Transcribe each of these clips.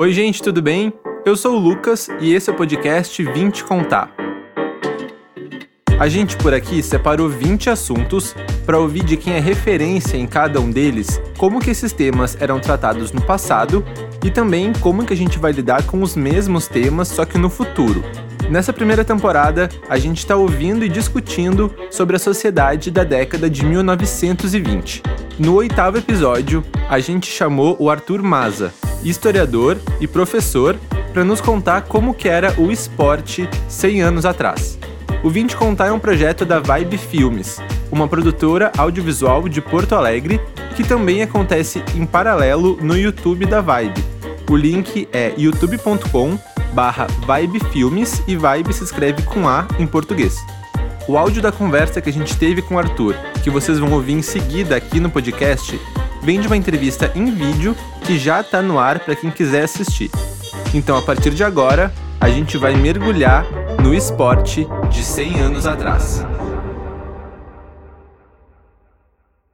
Oi, gente, tudo bem? Eu sou o Lucas e esse é o podcast 20 Contar. A gente por aqui separou 20 assuntos para ouvir de quem é referência em cada um deles, como que esses temas eram tratados no passado e também como que a gente vai lidar com os mesmos temas só que no futuro. Nessa primeira temporada, a gente está ouvindo e discutindo sobre a sociedade da década de 1920. No oitavo episódio, a gente chamou o Arthur Maza, historiador e professor, para nos contar como que era o esporte 100 anos atrás. O 20 Contar é um projeto da Vibe Filmes, uma produtora audiovisual de Porto Alegre que também acontece em paralelo no YouTube da Vibe. O link é youtube.com barra Vibe Filmes e Vibe se escreve com A em português. O áudio da conversa que a gente teve com o Arthur, que vocês vão ouvir em seguida aqui no podcast, vem de uma entrevista em vídeo que já está no ar para quem quiser assistir. Então, a partir de agora, a gente vai mergulhar no esporte de 100 anos atrás.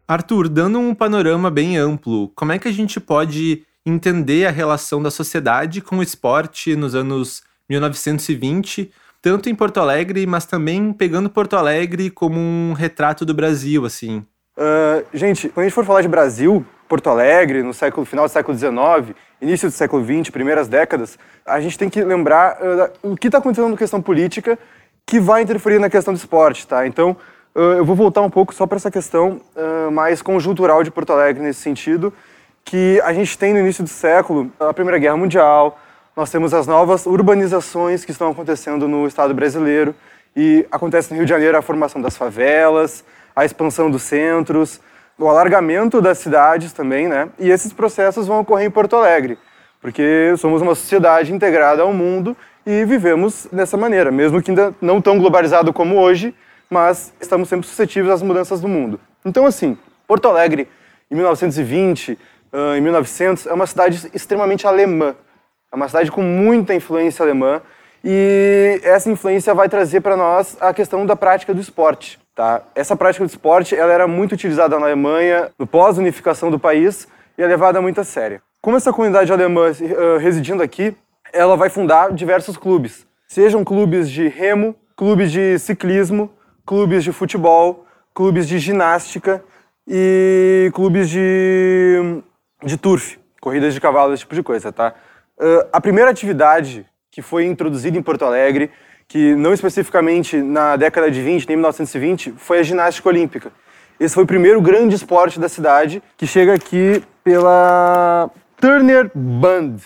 Arthur, dando um panorama bem amplo, como é que a gente pode entender a relação da sociedade com o esporte nos anos 1920, tanto em Porto Alegre, mas também pegando Porto Alegre como um retrato do Brasil, assim? Uh, gente, quando a gente for falar de Brasil, Porto Alegre, no século final do século XIX, início do século XX, primeiras décadas, a gente tem que lembrar uh, o que está acontecendo na questão política que vai interferir na questão do esporte, tá? Então, uh, eu vou voltar um pouco só para essa questão uh, mais conjuntural de Porto Alegre nesse sentido, que a gente tem no início do século a Primeira Guerra Mundial, nós temos as novas urbanizações que estão acontecendo no Estado brasileiro e acontece no Rio de Janeiro a formação das favelas, a expansão dos centros, o alargamento das cidades também, né? E esses processos vão ocorrer em Porto Alegre, porque somos uma sociedade integrada ao mundo e vivemos dessa maneira, mesmo que ainda não tão globalizado como hoje, mas estamos sempre suscetíveis às mudanças do mundo. Então, assim, Porto Alegre, em 1920, em 1900, é uma cidade extremamente alemã. É uma cidade com muita influência alemã e essa influência vai trazer para nós a questão da prática do esporte. Tá? Essa prática do esporte ela era muito utilizada na Alemanha, no pós-unificação do país, e é levada muito a sério. Como essa comunidade alemã uh, residindo aqui, ela vai fundar diversos clubes. Sejam clubes de remo, clubes de ciclismo, clubes de futebol, clubes de ginástica e clubes de, de turf, corridas de cavalo, esse tipo de coisa, tá? Uh, a primeira atividade que foi introduzida em Porto Alegre que não especificamente na década de 20, nem 1920, foi a ginástica olímpica. Esse foi o primeiro grande esporte da cidade, que chega aqui pela Turner Band,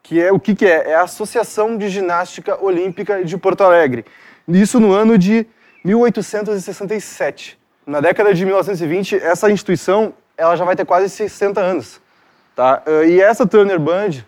que é o que, que é? É a Associação de Ginástica Olímpica de Porto Alegre. Isso no ano de 1867. Na década de 1920, essa instituição ela já vai ter quase 60 anos. Tá? E essa Turner Band,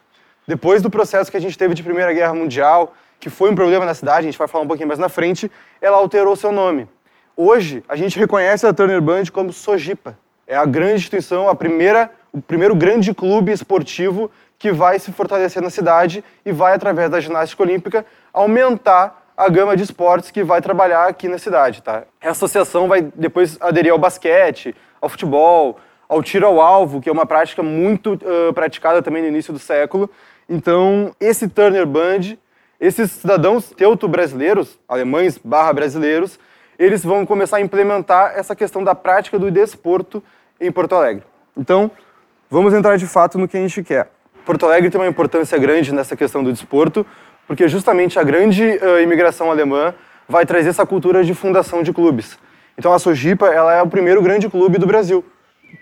depois do processo que a gente teve de Primeira Guerra Mundial, que foi um problema na cidade, a gente vai falar um pouquinho mais na frente, ela alterou seu nome. Hoje, a gente reconhece a Turner Band como Sojipa. É a grande instituição, a primeira, o primeiro grande clube esportivo que vai se fortalecer na cidade e vai, através da ginástica olímpica, aumentar a gama de esportes que vai trabalhar aqui na cidade. Tá? A associação vai depois aderir ao basquete, ao futebol, ao tiro ao alvo, que é uma prática muito uh, praticada também no início do século. Então, esse Turner Band esses cidadãos teuto-brasileiros, alemães barra brasileiros, eles vão começar a implementar essa questão da prática do desporto em Porto Alegre. Então, vamos entrar de fato no que a gente quer. Porto Alegre tem uma importância grande nessa questão do desporto, porque justamente a grande uh, imigração alemã vai trazer essa cultura de fundação de clubes. Então a Sojipa ela é o primeiro grande clube do Brasil.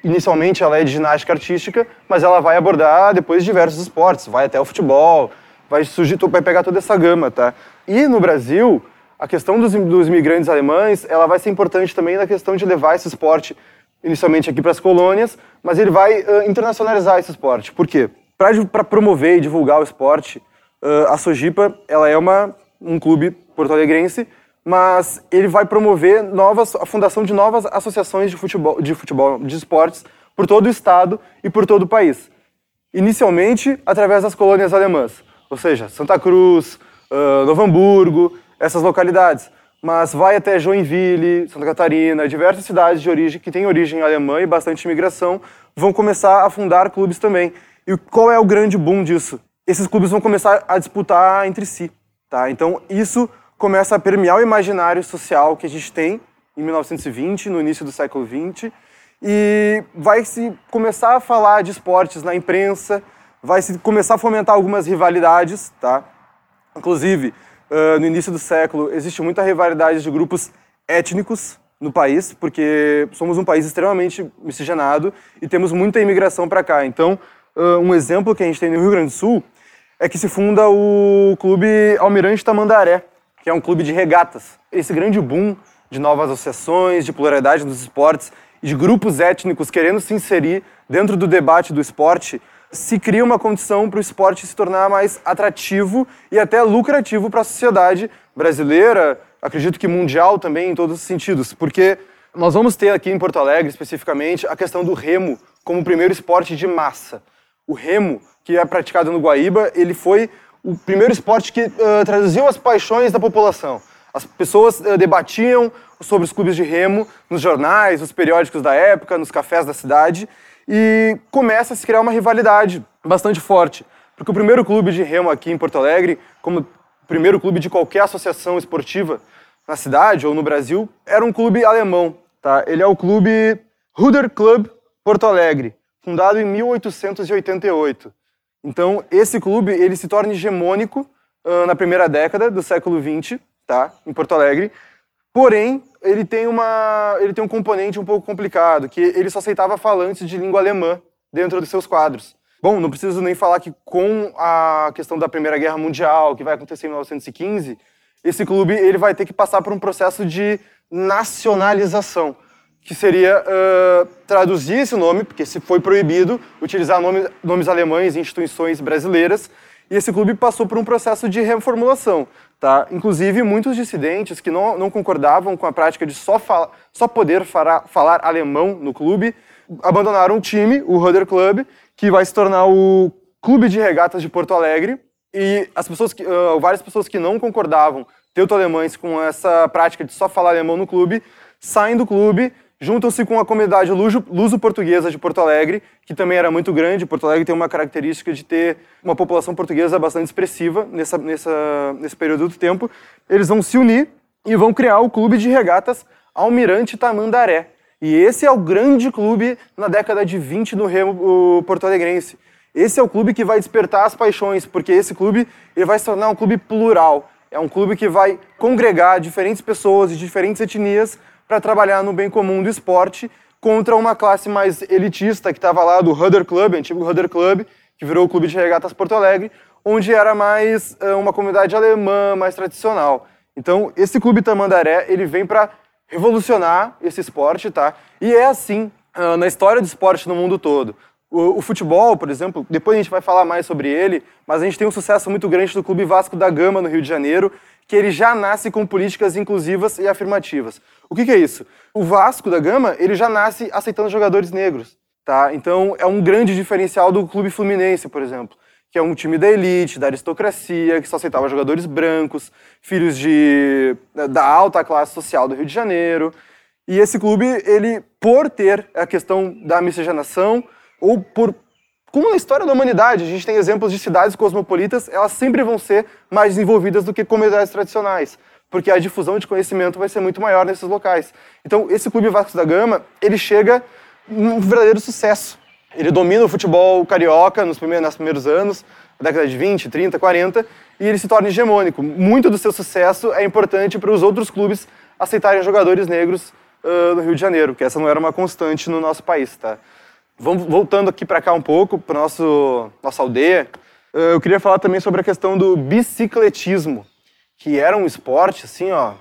Inicialmente ela é de ginástica artística, mas ela vai abordar depois diversos esportes, vai até o futebol, vai surgir, vai pegar toda essa gama, tá? E no Brasil, a questão dos, dos imigrantes alemães, ela vai ser importante também na questão de levar esse esporte inicialmente aqui para as colônias, mas ele vai uh, internacionalizar esse esporte. Por quê? Para promover e divulgar o esporte, uh, a Sojipa ela é uma, um clube porto-alegrense, mas ele vai promover novas, a fundação de novas associações de futebol, de futebol, de esportes por todo o estado e por todo o país. Inicialmente, através das colônias alemãs ou seja, Santa Cruz, uh, Novo Hamburgo, essas localidades. Mas vai até Joinville, Santa Catarina, diversas cidades de origem que têm origem alemã e bastante imigração vão começar a fundar clubes também. E qual é o grande boom disso? esses clubes vão começar a disputar entre si. Tá? Então, isso começa a permear o imaginário social que a gente tem em 1920, no início do século XX, e vai se começar a falar de esportes na imprensa, vai se começar a fomentar algumas rivalidades, tá? Inclusive, uh, no início do século, existe muita rivalidade de grupos étnicos no país, porque somos um país extremamente miscigenado e temos muita imigração para cá. Então, uh, um exemplo que a gente tem no Rio Grande do Sul é que se funda o Clube Almirante Tamandaré, que é um clube de regatas. Esse grande boom de novas associações, de pluralidade nos esportes e de grupos étnicos querendo se inserir dentro do debate do esporte, se cria uma condição para o esporte se tornar mais atrativo e até lucrativo para a sociedade brasileira, acredito que mundial também, em todos os sentidos, porque nós vamos ter aqui em Porto Alegre, especificamente, a questão do remo como o primeiro esporte de massa. O remo, que é praticado no Guaíba, ele foi o primeiro esporte que uh, traduziu as paixões da população. As pessoas uh, debatiam sobre os clubes de remo nos jornais, nos periódicos da época, nos cafés da cidade, e começa a se criar uma rivalidade bastante forte. Porque o primeiro clube de remo aqui em Porto Alegre, como o primeiro clube de qualquer associação esportiva na cidade ou no Brasil, era um clube alemão. Tá? Ele é o clube Ruder Club Porto Alegre, fundado em 1888. Então, esse clube ele se torna hegemônico uh, na primeira década do século XX, tá? em Porto Alegre, Porém, ele tem, uma, ele tem um componente um pouco complicado, que ele só aceitava falantes de língua alemã dentro dos seus quadros. Bom, não preciso nem falar que com a questão da Primeira Guerra Mundial, que vai acontecer em 1915, esse clube ele vai ter que passar por um processo de nacionalização, que seria uh, traduzir esse nome, porque se foi proibido utilizar nome, nomes alemães em instituições brasileiras, e esse clube passou por um processo de reformulação. Tá? Inclusive, muitos dissidentes que não, não concordavam com a prática de só, só poder falar alemão no clube abandonaram o time, o Rudder Club, que vai se tornar o Clube de Regatas de Porto Alegre. E as pessoas que, uh, várias pessoas que não concordavam, teuto-alemães, com essa prática de só falar alemão no clube, saem do clube juntam-se com a comunidade luso-portuguesa de Porto Alegre, que também era muito grande. Porto Alegre tem uma característica de ter uma população portuguesa bastante expressiva nessa, nessa, nesse período do tempo. Eles vão se unir e vão criar o Clube de Regatas Almirante Tamandaré. E esse é o grande clube na década de 20 no remo porto-alegrense. Esse é o clube que vai despertar as paixões, porque esse clube ele vai se tornar um clube plural. É um clube que vai congregar diferentes pessoas de diferentes etnias para trabalhar no bem comum do esporte contra uma classe mais elitista que estava lá do Rudder Club, antigo Rudder Club, que virou o Clube de Regatas Porto Alegre, onde era mais uh, uma comunidade alemã, mais tradicional. Então, esse Clube Tamandaré, ele vem para revolucionar esse esporte, tá? E é assim uh, na história do esporte no mundo todo. O, o, futebol, por exemplo, depois a gente vai falar mais sobre ele, mas a gente tem um sucesso muito grande do Clube Vasco da Gama, no Rio de Janeiro, que ele já nasce com políticas inclusivas e afirmativas. O que, que é isso? O Vasco da Gama, ele já nasce aceitando jogadores negros, tá? Então é um grande diferencial do Clube Fluminense, por exemplo, que é um time da elite, da aristocracia, que só aceitava jogadores brancos, filhos de da alta classe social do Rio de Janeiro. E esse clube, ele por ter a questão da miscigenação ou por como na história da humanidade, a gente tem exemplos de cidades cosmopolitas, elas sempre vão ser mais desenvolvidas do que comunidades tradicionais, porque a difusão de conhecimento vai ser muito maior nesses locais. Então, esse Clube Vasco da Gama, ele chega um verdadeiro sucesso. Ele domina o futebol carioca nos primeiros, nos primeiros anos, na década de 20, 30, 40, e ele se torna hegemônico. Muito do seu sucesso é importante para os outros clubes aceitarem jogadores negros uh, no Rio de Janeiro, que essa não era uma constante no nosso país, tá? Vamos voltando aqui para cá um pouco, para nosso nossa aldeia. Eh, eu queria falar também sobre a questão do bicicletismo, que era um esporte assim, ó,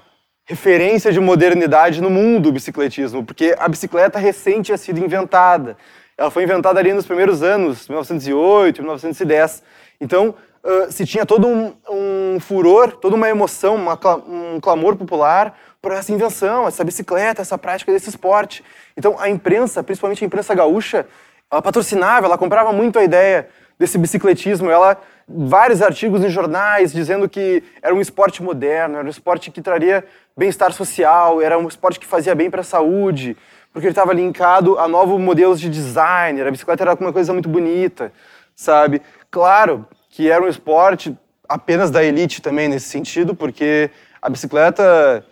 referência de modernidade no mundo, o bicicletismo, porque a bicicleta recente tinha sido inventada. Ela foi inventada ali nos primeiros anos, 1908, 1910. Então, uh, se tinha todo um, um, furor, toda uma emoção, uma, um clamor popular por essa invenção, essa bicicleta, essa prática desse esporte. Então a imprensa, principalmente a imprensa gaúcha, ela patrocinava, ela comprava muito a ideia desse bicicletismo. Ela vários artigos em jornais dizendo que era um esporte moderno, era um esporte que traria bem-estar social, era um esporte que fazia bem para a saúde, porque ele estava linkado a novos modelos de design. A bicicleta era uma coisa muito bonita, sabe? Claro que era um esporte apenas da elite também nesse sentido, porque a bicicleta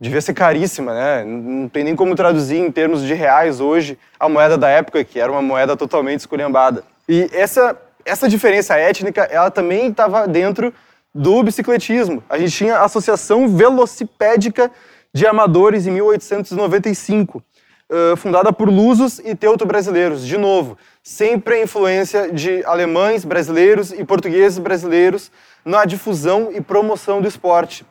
devia ser caríssima, né? Não tem nem como traduzir em termos de reais hoje a moeda da época, que era uma moeda totalmente esculhambada. E essa, essa diferença étnica, ela também estava dentro do bicicletismo. A gente tinha a Associação Velocipédica de Amadores em 1895, fundada por lusos e teuto-brasileiros. De novo, sempre a influência de alemães, brasileiros e portugueses brasileiros na difusão e promoção do esporte.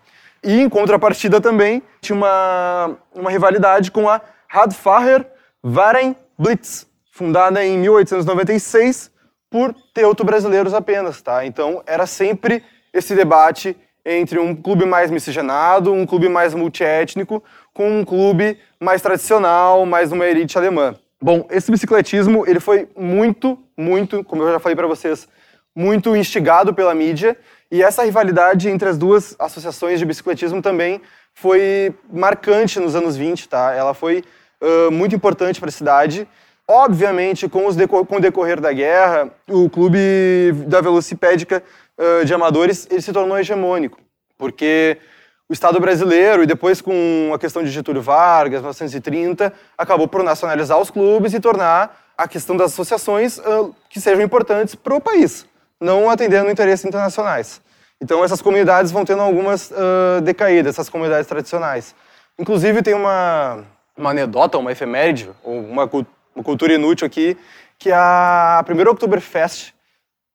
E, em contrapartida também, tinha uma, uma rivalidade com a Radfarer Verein Blitz, fundada em 1896 por teuto-brasileiros apenas, tá? Então, era sempre esse debate entre um clube mais miscigenado, um clube mais multiétnico, com um clube mais tradicional, mais uma elite alemã. Bom, esse bicicletismo ele foi muito, muito, como eu já falei para vocês, muito instigado pela mídia e essa rivalidade entre as duas associações de bicicletismo também foi marcante nos anos 20, tá? Ela foi uh, muito importante para a cidade. Obviamente, com, os com o decorrer da guerra, o clube da Velocipédica uh, de Amadores ele se tornou hegemônico, porque o Estado brasileiro, e depois com a questão de Getúlio Vargas, 1930, acabou por nacionalizar os clubes e tornar a questão das associações uh, que sejam importantes para o país, não atendendo interesses internacionais. Então essas comunidades vão tendo algumas uh, decaídas, essas comunidades tradicionais. Inclusive tem uma, uma anedota, uma efeméride, ou uma, uma cultura inútil aqui, que a primeira Oktoberfest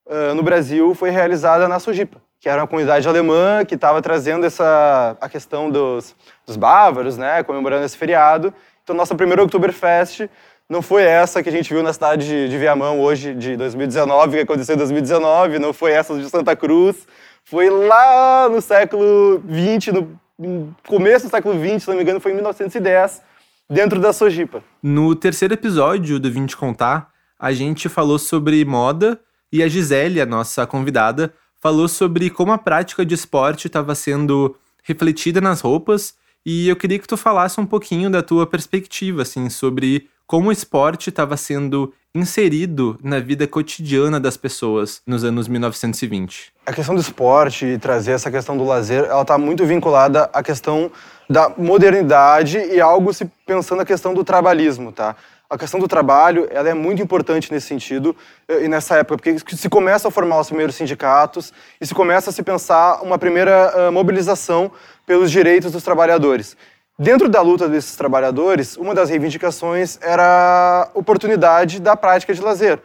uh, no Brasil foi realizada na Sojipa que era uma comunidade alemã que estava trazendo essa a questão dos, dos bávaros, né, comemorando esse feriado. Então, nossa primeira Oktoberfest não foi essa que a gente viu na cidade de, de Viamão hoje, de 2019, que aconteceu em 2019, não foi essa de Santa Cruz, foi lá no século XX, no começo do século XX, se não me engano, foi em 1910, dentro da Sojipa. No terceiro episódio do Vinte Contar, a gente falou sobre moda e a Gisele, a nossa convidada, falou sobre como a prática de esporte estava sendo refletida nas roupas e eu queria que tu falasse um pouquinho da tua perspectiva, assim, sobre como o esporte estava sendo inserido na vida cotidiana das pessoas nos anos 1920. A questão do esporte e trazer essa questão do lazer, ela está muito vinculada à questão da modernidade e algo se pensando na questão do trabalhismo, tá? a questão do trabalho ela é muito importante nesse sentido eh, e nessa época, porque se começa a formar os primeiros sindicatos e se começa a se pensar uma primeira uh, mobilização pelos direitos dos trabalhadores. Dentro da luta desses trabalhadores, uma das reivindicações era a oportunidade da prática de lazer,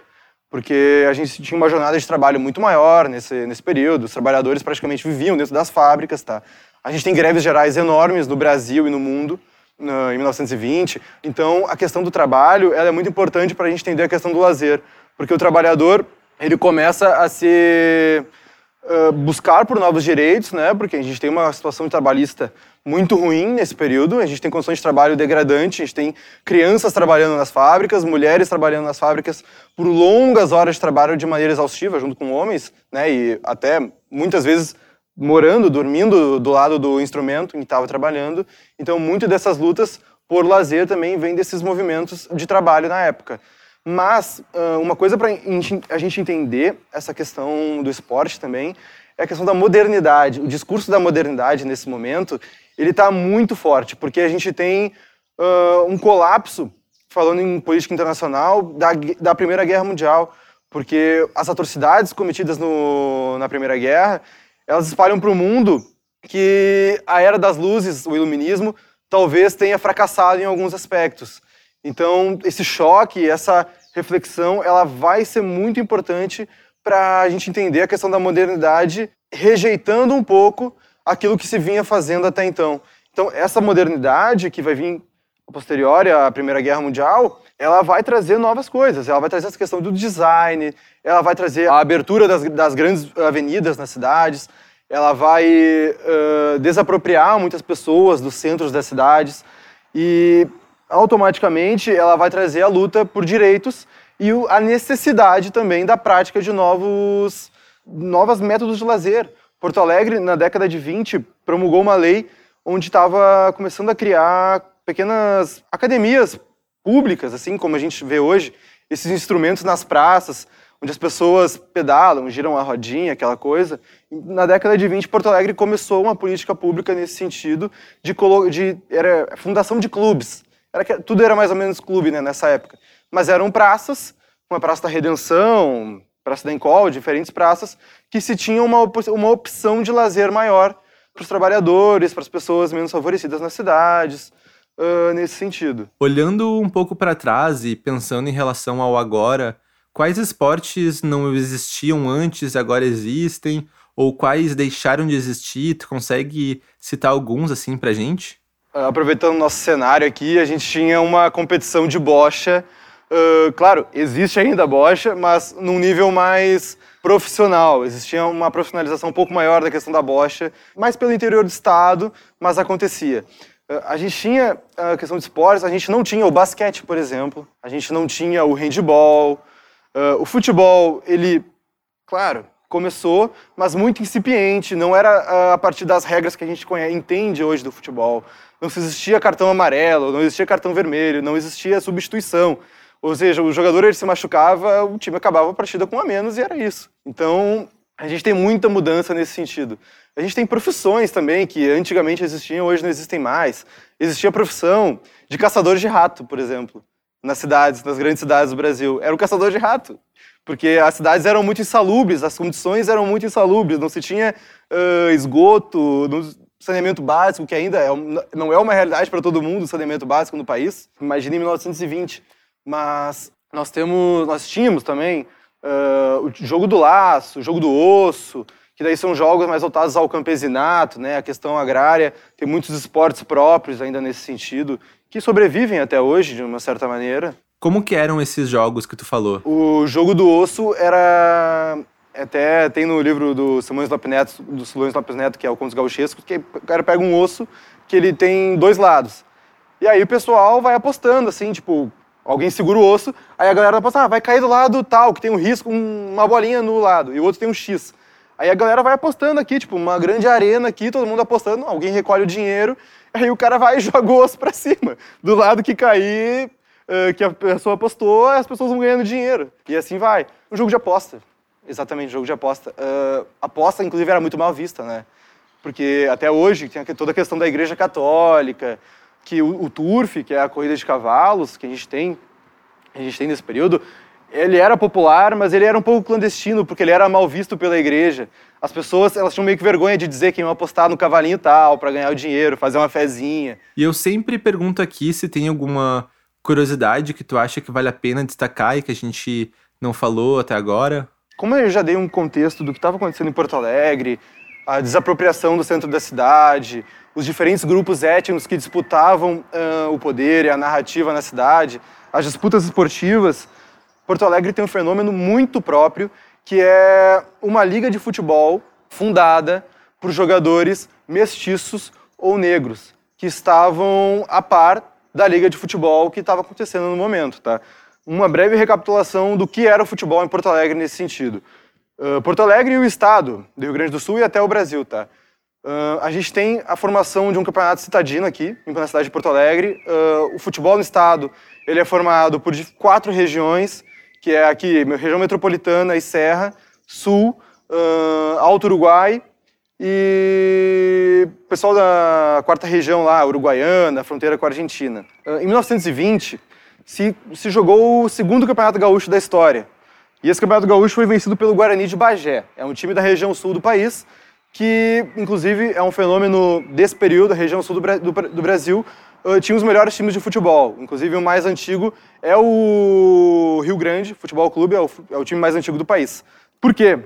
porque a gente tinha uma jornada de trabalho muito maior nesse, nesse período, os trabalhadores praticamente viviam dentro das fábricas, tá? A gente tem greves gerais enormes no Brasil e no mundo, em 1920. Então, a questão do trabalho é muito importante para a gente entender a questão do lazer, porque o trabalhador ele começa a se buscar por novos direitos, né? Porque a gente tem uma situação trabalhista muito ruim nesse período. A gente tem condições de trabalho degradante. A gente tem crianças trabalhando nas fábricas, mulheres trabalhando nas fábricas por longas horas de trabalho de maneira exaustiva, junto com homens, né? E até muitas vezes morando, dormindo do lado do instrumento em que estava trabalhando. Então, muito dessas lutas por lazer também vem desses movimentos de trabalho na época. Mas uma coisa para a gente entender essa questão do esporte também é a questão da modernidade. O discurso da modernidade nesse momento ele está muito forte, porque a gente tem uh, um colapso, falando em política internacional, da, da Primeira Guerra Mundial, porque as atrocidades cometidas no, na Primeira Guerra elas espalham para o mundo que a era das luzes, o iluminismo, talvez tenha fracassado em alguns aspectos. Então, esse choque, essa reflexão, ela vai ser muito importante para a gente entender a questão da modernidade, rejeitando um pouco aquilo que se vinha fazendo até então. Então, essa modernidade que vai vir posterior à Primeira Guerra Mundial, ela vai trazer novas coisas. Ela vai trazer essa questão do design, ela vai trazer a abertura das, das grandes avenidas nas cidades, ela vai uh, desapropriar muitas pessoas dos centros das cidades e automaticamente ela vai trazer a luta por direitos e a necessidade também da prática de novos novos métodos de lazer. Porto Alegre, na década de 20, promulgou uma lei onde estava começando a criar pequenas academias públicas, assim como a gente vê hoje, esses instrumentos nas praças, onde as pessoas pedalam, giram a rodinha, aquela coisa. Na década de 20, Porto Alegre começou uma política pública nesse sentido de, de era fundação de clubes. Era que, tudo era mais ou menos clube né, nessa época. Mas eram praças, uma praça da Redenção, Praça da Encol, diferentes praças, que se tinha uma, uma opção de lazer maior para os trabalhadores, para as pessoas menos favorecidas nas cidades, uh, nesse sentido. Olhando um pouco para trás e pensando em relação ao agora, quais esportes não existiam antes e agora existem? Ou quais deixaram de existir? Tu consegue citar alguns assim pra gente? Aproveitando o nosso cenário aqui, a gente tinha uma competição de bocha. Uh, claro, existe ainda a bocha, mas num nível mais profissional. Existia uma profissionalização um pouco maior da questão da bocha, mais pelo interior do estado, mas acontecia. Uh, a gente tinha a questão de esportes, a gente não tinha o basquete, por exemplo, a gente não tinha o handball, Uh, o futebol, ele, claro, começou, mas muito incipiente, não era uh, a partir das regras que a gente conhece, entende hoje do futebol. Não existia cartão amarelo, não existia cartão vermelho, não existia substituição. Ou seja, o jogador ele se machucava, o time acabava a partida com um a menos e era isso. Então, a gente tem muita mudança nesse sentido. A gente tem profissões também que antigamente existiam, hoje não existem mais. Existia a profissão de caçadores de rato, por exemplo nas cidades, nas grandes cidades do Brasil, era o caçador de rato. Porque as cidades eram muito insalubres, as condições eram muito insalubres, não se tinha uh, esgoto, saneamento básico, que ainda é, não é uma realidade para todo mundo, saneamento básico no país. Imagine em 1920. Mas nós, temos, nós tínhamos também uh, o jogo do laço, o jogo do osso, que daí são jogos mais voltados ao campesinato, né, a questão agrária, tem muitos esportes próprios ainda nesse sentido, que sobrevivem até hoje, de uma certa maneira. Como que eram esses jogos que tu falou? O jogo do osso era... Até tem no livro do Simões Lopes Neto, do Simões Lopes Neto, que é o Contos Gauchescos, que o cara pega um osso que ele tem dois lados. E aí o pessoal vai apostando, assim, tipo, alguém segura o osso, aí a galera aposta, ah, vai cair do lado tal, que tem um risco, uma bolinha no lado, e o outro tem um X. Aí a galera vai apostando aqui, tipo, uma grande arena aqui, todo mundo apostando, alguém recolhe o dinheiro, aí o cara vai e joga o osso pra cima. Do lado que cair, uh, que a pessoa apostou, as pessoas vão ganhando dinheiro. E assim vai. Um jogo de aposta. Exatamente, jogo de aposta. Uh, aposta, inclusive, era muito mal vista, né? Porque até hoje tem toda a questão da igreja católica, que o, o turf, que é a corrida de cavalos que a gente tem, a gente tem nesse período, ele era popular, mas ele era um pouco clandestino, porque ele era mal visto pela igreja. As pessoas, elas tinham meio que vergonha de dizer que iam apostar no cavalinho tal, para ganhar o dinheiro, fazer uma fezinha. E eu sempre pergunto aqui se tem alguma curiosidade que tu acha que vale a pena destacar e que a gente não falou até agora. Como eu já dei um contexto do que estava acontecendo em Porto Alegre, a desapropriação do centro da cidade, os diferentes grupos étnicos que disputavam uh, o poder e a narrativa na cidade, as disputas esportivas, Porto Alegre tem um fenômeno muito próprio, que é uma liga de futebol fundada por jogadores mestiços ou negros, que estavam a par da liga de futebol que estava acontecendo no momento. Tá? Uma breve recapitulação do que era o futebol em Porto Alegre nesse sentido. Uh, Porto Alegre e o estado do Rio Grande do Sul e até o Brasil. Tá? Uh, a gente tem a formação de um campeonato citadino aqui, na cidade de Porto Alegre. Uh, o futebol no estado ele é formado por quatro regiões que é aqui, região metropolitana e Serra, Sul, uh, Alto Uruguai e pessoal da quarta região lá, Uruguaiana, fronteira com a Argentina. Uh, em 1920, se, se jogou o segundo campeonato gaúcho da história. E esse campeonato gaúcho foi vencido pelo Guarani de Bagé. É um time da região sul do país, que inclusive é um fenômeno desse período, a região sul do, do, do Brasil, uh, tinha os melhores times de futebol. Inclusive, o mais antigo é o Rio Grande Futebol Clube, é o, é o time mais antigo do país. Por quê?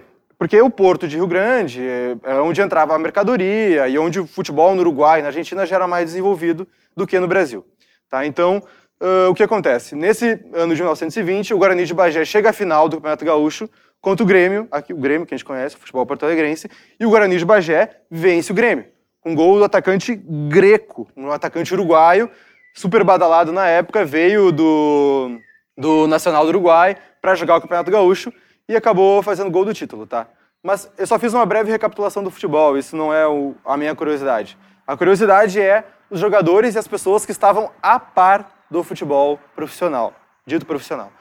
Porque o porto de Rio Grande é, é onde entrava a mercadoria e onde o futebol no Uruguai na Argentina já era mais desenvolvido do que no Brasil. Tá? Então, uh, o que acontece? Nesse ano de 1920, o Guarani de Bagé chega à final do Campeonato Gaúcho contra o Grêmio, aqui o Grêmio que a gente conhece, o futebol porto-alegrense, e o Guarani de Bagé vence o Grêmio um gol do atacante greco, um atacante uruguaio, super badalado na época, veio do, do Nacional do Uruguai para jogar o Campeonato Gaúcho e acabou fazendo gol do título, tá? Mas eu só fiz uma breve recapitulação do futebol, isso não é o, a minha curiosidade. A curiosidade é os jogadores e as pessoas que estavam a par do futebol profissional, dito profissional.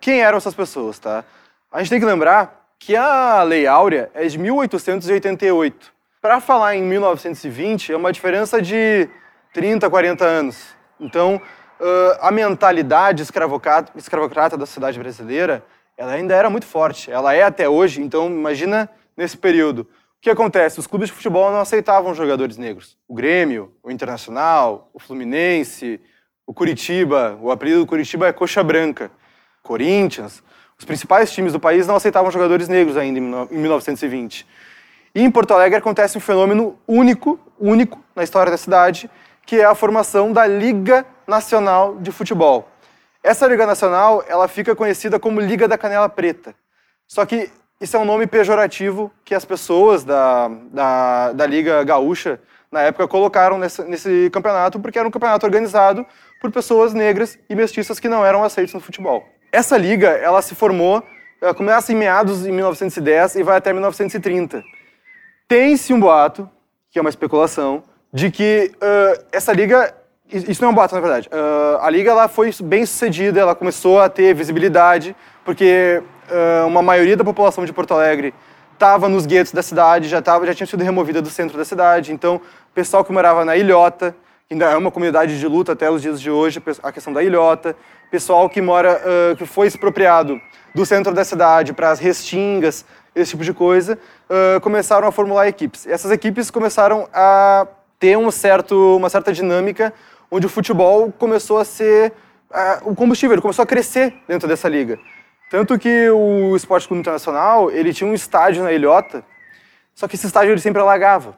Quem eram essas pessoas, tá? A gente tem que lembrar que a Lei Áurea é de 1888. Para falar em 1920, é uma diferença de 30, 40 anos. Então, a mentalidade escravocrata, da sociedade brasileira, ela ainda era muito forte. Ela é até hoje, então imagina nesse período. O que acontece? Os clubes de futebol não aceitavam jogadores negros. O Grêmio, o Internacional, o Fluminense, o Curitiba, o apelido do Curitiba é Coxa Branca, Corinthians, os principais times do país não aceitavam jogadores negros ainda em 1920. E em Porto Alegre acontece um fenômeno único, único na história da cidade, que é a formação da Liga Nacional de Futebol. Essa Liga Nacional, ela fica conhecida como Liga da Canela Preta. Só que isso é um nome pejorativo que as pessoas da, da, da Liga Gaúcha, na época, colocaram nesse, nesse campeonato, porque era um campeonato organizado por pessoas negras e mestiças que não eram aceitas no futebol. Essa liga, ela se formou, ela começa em meados de 1910 e vai até 1930. Tem-se um boato, que é uma especulação, de que uh, essa liga, isso não é um boato na verdade, uh, a liga ela foi bem sucedida, ela começou a ter visibilidade, porque uh, uma maioria da população de Porto Alegre estava nos guetos da cidade, já, tava, já tinha sido removida do centro da cidade, então o pessoal que morava na Ilhota, que ainda é uma comunidade de luta até os dias de hoje, a questão da Ilhota, pessoal que mora, uh, que foi expropriado do centro da cidade para as restingas, esse tipo de coisa, começaram a formular equipes. E essas equipes começaram a ter um certo, uma certa dinâmica onde o futebol começou a ser uh, o combustível, ele começou a crescer dentro dessa liga. Tanto que o Esporte Clube Internacional, ele tinha um estádio na Ilhota, só que esse estádio ele sempre alagava.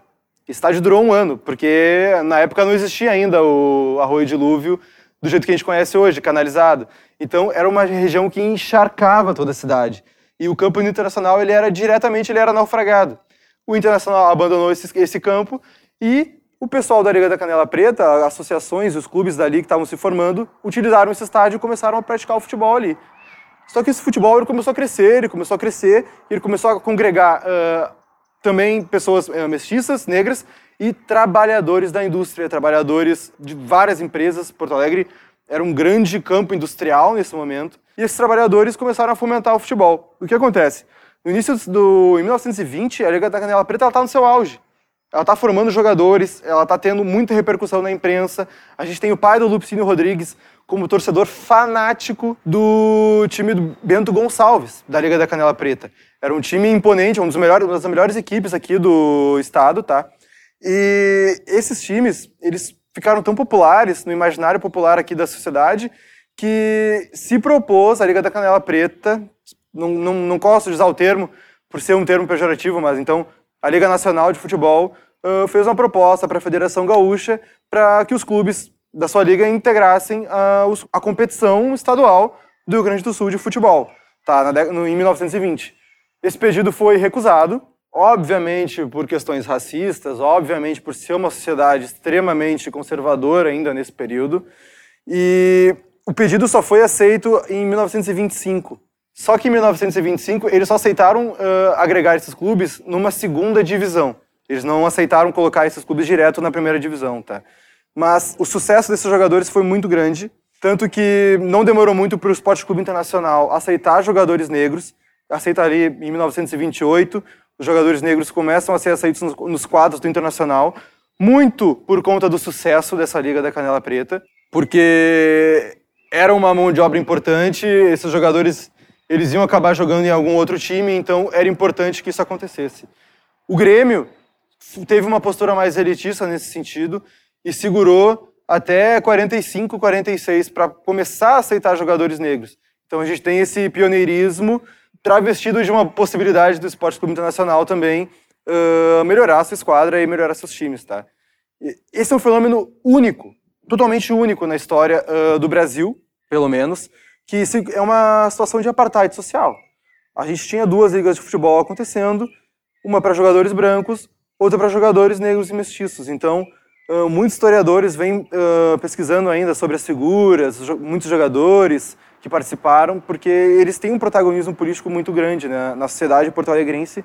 Esse estádio durou um ano, porque na época não existia ainda o arroio dilúvio do jeito que a gente conhece hoje, canalizado. Então era uma região que encharcava toda a cidade. E o campo internacional ele era diretamente ele era naufragado. O Internacional abandonou esse, esse campo e o pessoal da Liga da Canela Preta, associações, os clubes dali que estavam se formando, utilizaram esse estádio e começaram a praticar o futebol ali. Só que esse futebol ele começou a crescer, ele começou a crescer, ele começou a congregar uh, também pessoas uh, mestiças, negras, e trabalhadores da indústria, trabalhadores de várias empresas. Porto Alegre era um grande campo industrial nesse momento. E esses trabalhadores começaram a fomentar o futebol. O que acontece? No início do em 1920, a Liga da Canela Preta está no seu auge. Ela está formando jogadores, ela está tendo muita repercussão na imprensa. A gente tem o pai do Lupicínio Rodrigues como torcedor fanático do time do Bento Gonçalves, da Liga da Canela Preta. Era um time imponente, um dos melhores, uma das melhores equipes aqui do estado, tá? E esses times, eles ficaram tão populares no imaginário popular aqui da sociedade que se propôs a Liga da Canela Preta, não, não, não gosto de usar o termo por ser um termo pejorativo, mas então a Liga Nacional de Futebol uh, fez uma proposta para a Federação Gaúcha para que os clubes da sua liga integrassem os, a competição estadual do Rio Grande do Sul de futebol, tá, na, no, em 1920. Esse pedido foi recusado obviamente por questões racistas, obviamente por ser uma sociedade extremamente conservadora ainda nesse período. E o pedido só foi aceito em 1925. Só que em 1925 eles só aceitaram uh, agregar esses clubes numa segunda divisão. Eles não aceitaram colocar esses clubes direto na primeira divisão, tá? Mas o sucesso desses jogadores foi muito grande, tanto que não demorou muito para o Esporte Clube Internacional aceitar jogadores negros. Aceita ali em 1928, os jogadores negros começam a ser aceitos nos, nos quadros do Internacional, muito por conta do sucesso dessa Liga da Canela Preta, porque era uma mão de obra importante, esses jogadores eles iam acabar jogando em algum outro time, então era importante que isso acontecesse. O Grêmio teve uma postura mais elitista nesse sentido e segurou até 45, 46 para começar a aceitar jogadores negros. Então a gente tem esse pioneirismo travestido de uma possibilidade do Esporte Clube Internacional também uh, melhorar a sua esquadra e melhorar seus times, tá? Esse é um fenômeno único, totalmente único na história uh, do Brasil, pelo menos, que é uma situação de apartheid social. A gente tinha duas ligas de futebol acontecendo, uma para jogadores brancos, outra para jogadores negros e mestiços. Então, muitos historiadores vêm pesquisando ainda sobre as figuras, muitos jogadores, que participaram, porque eles têm um protagonismo político muito grande né, na sociedade porto-alegrense,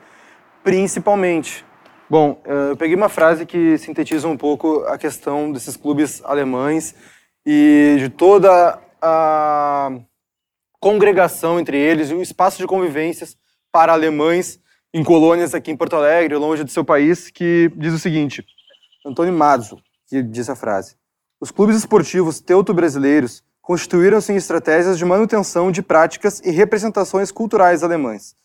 principalmente. Bom, eu peguei uma frase que sintetiza um pouco a questão desses clubes alemães e de toda a congregação entre eles, um espaço de convivências para alemães em colônias aqui em Porto Alegre, longe do seu país, que diz o seguinte: Antônio Mazzo, que diz a frase: Os clubes esportivos teuto-brasileiros constituíram-se em estratégias de manutenção de práticas e representações culturais alemãs.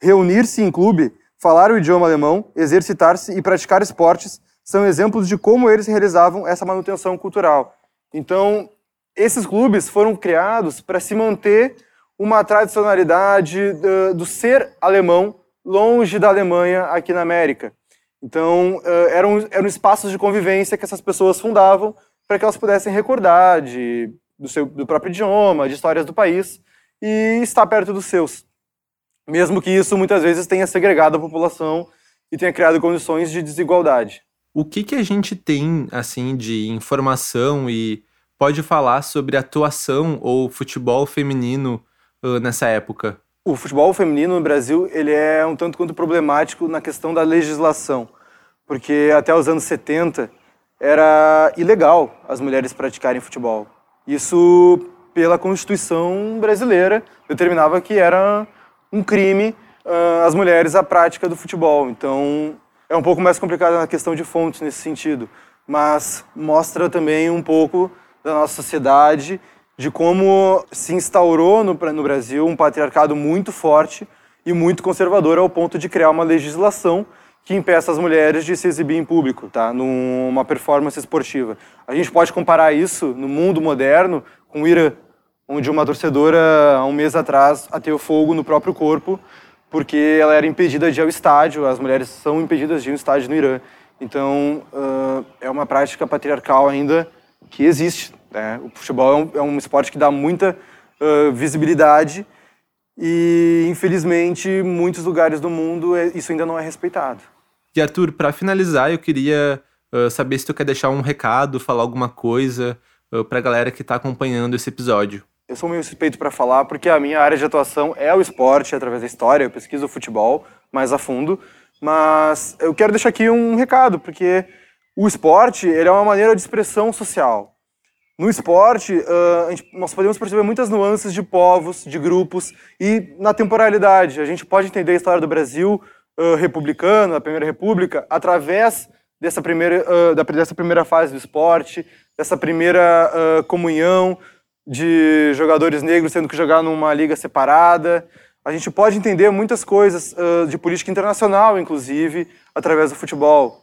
Reunir-se em clube, falar o idioma alemão, exercitar-se e praticar esportes são exemplos de como eles realizavam essa manutenção cultural. Então, esses clubes foram criados para se manter uma tradicionalidade do, do ser alemão longe da Alemanha aqui na América. Então, eram, eram espaços de convivência que essas pessoas fundavam para que elas pudessem recordar de, do, seu, do próprio idioma, de histórias do país e estar perto dos seus. Mesmo que isso muitas vezes tenha segregado a população e tenha criado condições de desigualdade. O que, que a gente tem assim de informação e pode falar sobre atuação ou futebol feminino uh, nessa época? O futebol feminino no Brasil ele é um tanto quanto problemático na questão da legislação, porque até os anos 70 era ilegal as mulheres praticarem futebol. Isso, pela Constituição brasileira, determinava que era um crime uh, as mulheres a prática do futebol. Então, é um pouco mais complicado na questão de fontes nesse sentido, mas mostra também um pouco da nossa sociedade de como se instaurou no, no Brasil um patriarcado muito forte e muito conservador ao ponto de criar uma legislação que impeça as mulheres de se exibir em público, tá? Numa performance esportiva. A gente pode comparar isso no mundo moderno com o Irã, onde uma torcedora, há um mês atrás, ateu fogo no próprio corpo porque ela era impedida de ir ao estádio, as mulheres são impedidas de ir ao estádio no Irã. Então, uh, é uma prática patriarcal ainda que existe. Né? O futebol é um, é um, esporte que dá muita uh, visibilidade e, infelizmente, em muitos lugares do mundo é, isso ainda não é respeitado. E Arthur, para finalizar, eu queria uh, saber se tu quer deixar um recado, falar alguma coisa uh, para a galera que está acompanhando esse episódio. Eu sou meio suspeito para falar porque a minha área de atuação é o esporte, através da história, eu pesquiso o futebol mais a fundo, mas eu quero deixar aqui um recado, porque o esporte ele é uma maneira de expressão social. No esporte, uh, gente, nós podemos perceber muitas nuances de povos, de grupos e na temporalidade. A gente pode entender a história do Brasil uh, republicano, a Primeira República, através dessa primeira, uh, da, dessa primeira fase do esporte, dessa primeira comunhão de jogadores negros tendo que jogar numa liga separada. A gente pode entender muitas coisas de política internacional, inclusive, através do futebol.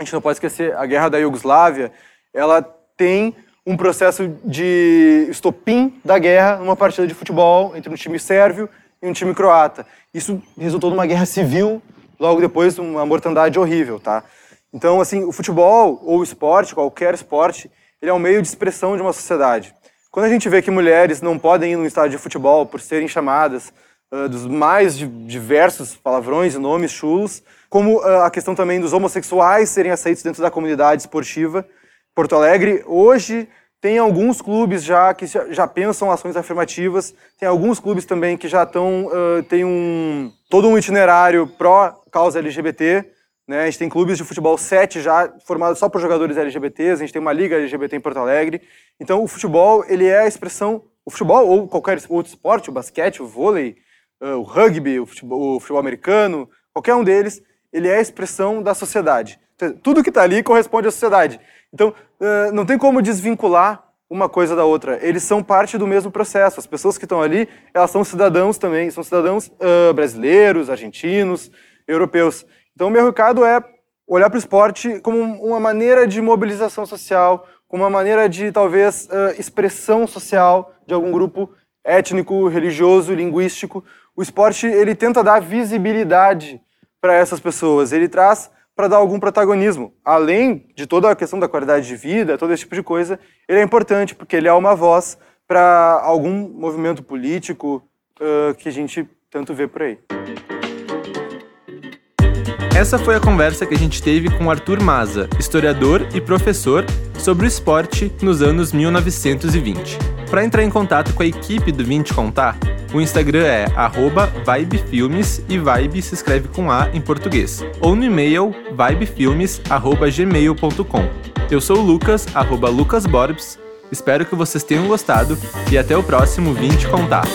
A gente não pode esquecer a guerra da Iugoslávia, ela tem um processo de estopim da guerra numa partida de futebol entre um time sérvio e um time croata. Isso resultou numa guerra civil, logo depois uma mortandade horrível, tá? Então, assim, o futebol ou o esporte, qualquer esporte, ele é um meio de expressão de uma sociedade. Quando a gente vê que mulheres não podem ir num estádio de futebol por serem chamadas uh, dos mais diversos palavrões e nomes chulos, como uh, a questão também dos homossexuais serem aceitos dentro da comunidade esportiva, Porto Alegre hoje tem alguns clubes já que já pensam ações afirmativas, tem alguns clubes também que já estão, uh, tem um, todo um itinerário pró-causa LGBT, né? A gente tem clubes de futebol 7 já formados só por jogadores LGBTs, a gente tem uma liga LGBT em Porto Alegre. Então o futebol, ele é a expressão, o futebol ou qualquer outro esporte, o basquete, o vôlei, o rugby, o futebol, o futebol americano, qualquer um deles, ele é a expressão da sociedade. Tudo que está ali corresponde à sociedade. Então, uh, não tem como desvincular uma coisa da outra. Eles são parte do mesmo processo. As pessoas que estão ali, elas são cidadãos também, são cidadãos uh, brasileiros, argentinos, europeus. Então, meu recado é olhar para o esporte como uma maneira de mobilização social, como uma maneira de, talvez, uh, expressão social de algum grupo étnico, religioso, linguístico. O esporte, ele tenta dar visibilidade para essas pessoas. Ele traz para dar algum protagonismo. Além de toda a questão da qualidade de vida, todo esse tipo de coisa, ele é importante porque ele é uma voz para algum movimento político uh, que a gente tanto vê por aí. Essa foi a conversa que a gente teve com Arthur Maza, historiador e professor, sobre o esporte nos anos 1920. Para entrar em contato com a equipe do Vinte Contar, o Instagram é vibefilmes e vibe se escreve com A em português. Ou no e-mail vibefilmes.gmail.com. Eu sou o Lucas, arroba lucasborbs. Espero que vocês tenham gostado e até o próximo Vinte Contar.